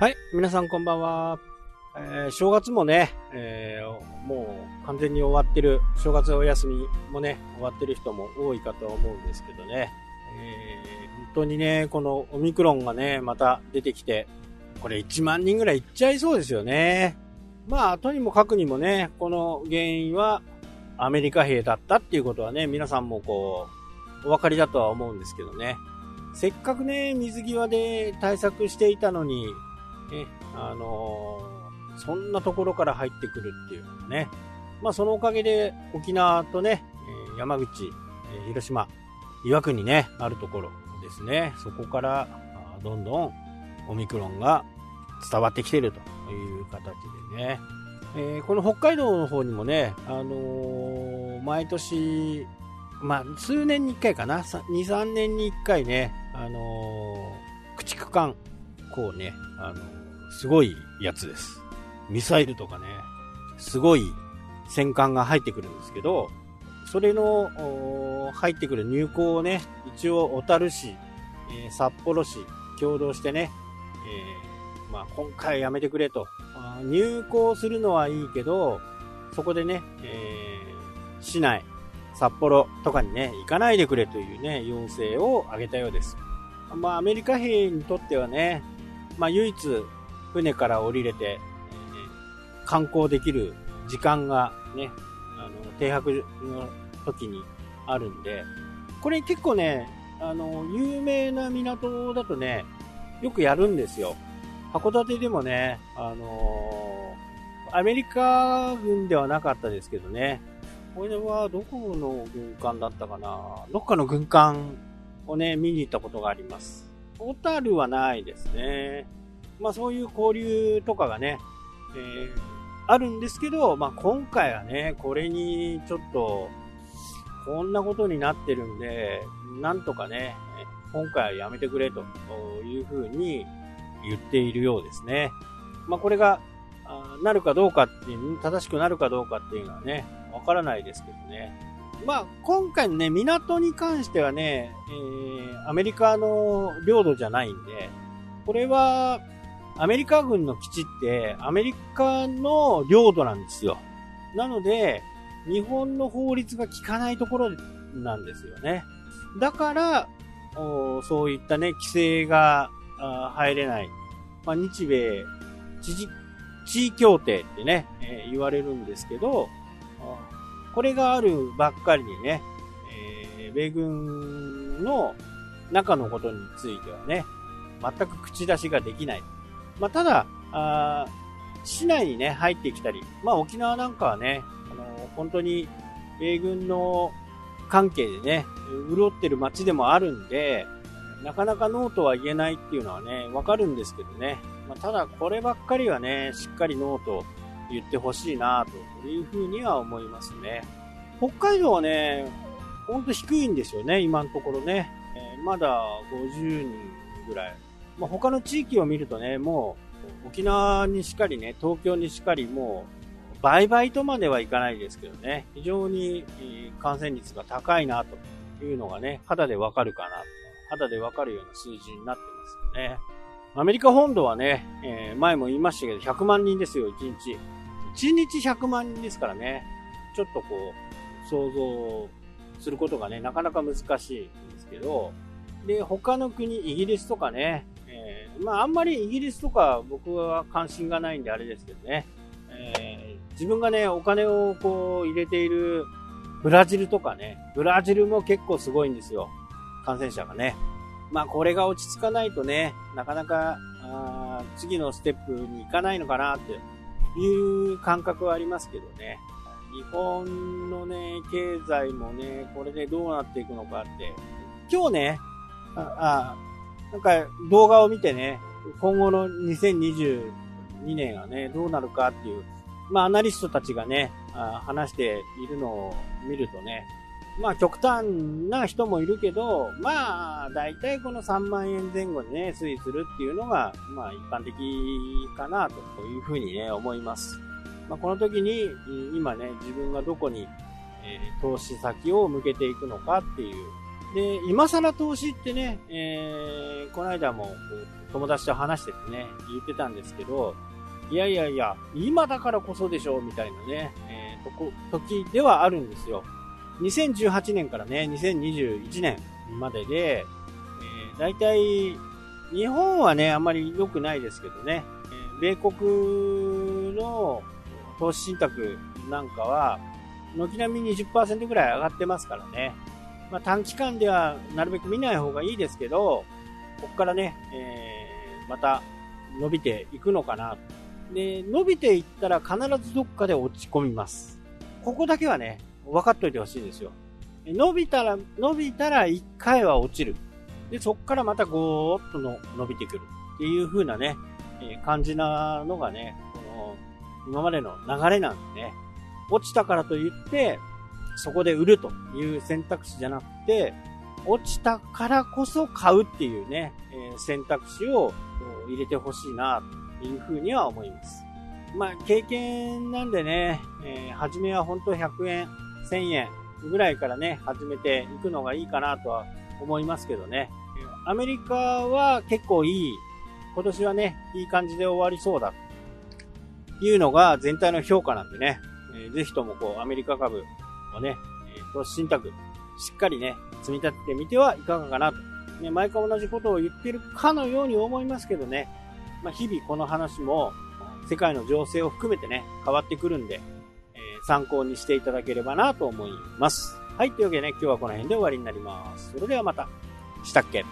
はい、皆さんこんばんは。えー正月もね、えーもう完全に終わってる、正月お休みもね、終わってる人も多いかとは思うんですけどね、えー本当にね、このオミクロンがね、また出てきて、これ1万人ぐらいいっちゃいそうですよね。まあ、とにもかくにもね、この原因はアメリカ兵だったっていうことはね、皆さんもこう、お分かりだとは思うんですけどね。せっかくね、水際で対策していたのに、ね、あのーそんなところから入ってくるっていうのがね。まあそのおかげで沖縄とね、山口、広島、岩国ね、あるところですね。そこからどんどんオミクロンが伝わってきてるという形でね。えーこの北海道の方にもね、あのー毎年、まあ、数年に1回かな、2、3年に1回ね、あのー駆逐艦、こうね、あのーすごいやつです。ミサイルとかね、すごい戦艦が入ってくるんですけど、それの入ってくる入港をね、一応小樽市、えー札幌市、共同してね、えーまあ、今回やめてくれと。入港するのはいいけど、そこでね、えー市内、札幌とかにね、行かないでくれというね、要請を挙げたようです。まあ、アメリカ兵にとってはね、まあ、唯一、船から降りれて、えー観光できる時間がね、あの、停泊の時にあるんで、これ結構ね、あの、有名な港だとね、よくやるんですよ。函館でもね、あのアメリカ軍ではなかったですけどね、これはどこの軍艦だったかなどっかの軍艦をね、見に行ったことがあります。小樽はないですね。まあそういう交流とかがね、えーあるんですけど、まあ今回はね、これにちょっと、こんなことになってるんで、なんとかね、今回はやめてくれというふうに言っているようですね。まあこれが、なるかどうかっていう、正しくなるかどうかっていうのはね、わからないですけどね。まあ今回のね、港に関してはね、えーアメリカの領土じゃないんで、これは、アメリカ軍の基地って、アメリカの領土なんですよ。なので、日本の法律が効かないところなんですよね。だから、そういったね、規制が入れない。まあ、日米知事地位協定ってね、えー言われるんですけど、これがあるばっかりにね、えー米軍の中のことについてはね、全く口出しができない。まあ、ただ、あ市内にね、入ってきたり、まあ、沖縄なんかはね、あの本当に米軍の関係でね、潤ってる街でもあるんで、なかなかノーとは言えないっていうのはね、わかるんですけどね。まあ、ただ、こればっかりはね、しっかりノーと言ってほしいなというふうには思いますね。北海道はね、ほんと低いんですよね、今のところね。えーまだ50人ぐらい。まあ、他の地域を見るとね、もう沖縄にしかりね、東京にしかりもう倍々とまではいかないですけどね、非常に感染率が高いなというのがね、肌でわかるかな。肌でわかるような数字になってますよね。アメリカ本土はね、えー前も言いましたけど、100万人ですよ、1日。1日100万人ですからね、ちょっとこう、想像することがね、なかなか難しいんですけど、で、他の国、イギリスとかね、まああんまりイギリスとか僕は関心がないんであれですけどね、えー自分がね、お金をこう入れているブラジルとかね、ブラジルも結構すごいんですよ。感染者がね。まあこれが落ち着かないとね、なかなかあ次のステップに行かないのかなっていう感覚はありますけどね。日本のね、経済もね、これでどうなっていくのかって。今日ね、あ、あなんか動画を見てね、今後の2022年はね、どうなるかっていう、まあアナリストたちがね、あ話しているのを見るとね、まあ極端な人もいるけど、まあ大体この3万円前後でね、推移するっていうのが、まあ一般的かなというふうにね、思います。まあこの時に、今ね、自分がどこに、え投資先を向けていくのかっていうで、今更投資ってね、えー、この間も友達と話しててね、言ってたんですけど、いやいやいや、今だからこそでしょ、みたいなね、えー、とこ、時ではあるんですよ。2018年からね、2021年までで、えー、大体、日本はね、あんまり良くないですけどね、え、米国の投資信託なんかは、軒並み20%ぐらい上がってますからね。まあ、短期間ではなるべく見ない方がいいですけど、ここからね、えー、また伸びていくのかな。で、伸びていったら必ずどっかで落ち込みます。ここだけはね、分かっといてほしいんですよ。伸びたら、伸びたら1回は落ちる。で、そこからまたゴーッとの伸びてくる。っていう風なね、えー、感じなのがね、この、今までの流れなんでね、落ちたからといって、そこで売るという選択肢じゃなくて、落ちたからこそ買うっていうね、え、選択肢を入れてほしいな、というふうには思います。まあ、経験なんでね、えー、初めは本当100円、1000円ぐらいからね、始めていくのがいいかなとは思いますけどね。アメリカは結構いい、今年はね、いい感じで終わりそうだ、というのが全体の評価なんでね、えー、ぜひともこう、アメリカ株をね、えー、投資信託、しっかりね、積み立ててみてはいかがかなと。ね、毎回同じことを言ってるかのように思いますけどね、まあ、日々この話も世界の情勢を含めてね、変わってくるんで、えー、参考にしていただければなと思います。はい、というわけでね、今日はこの辺で終わりになります。それではまた。したっけ？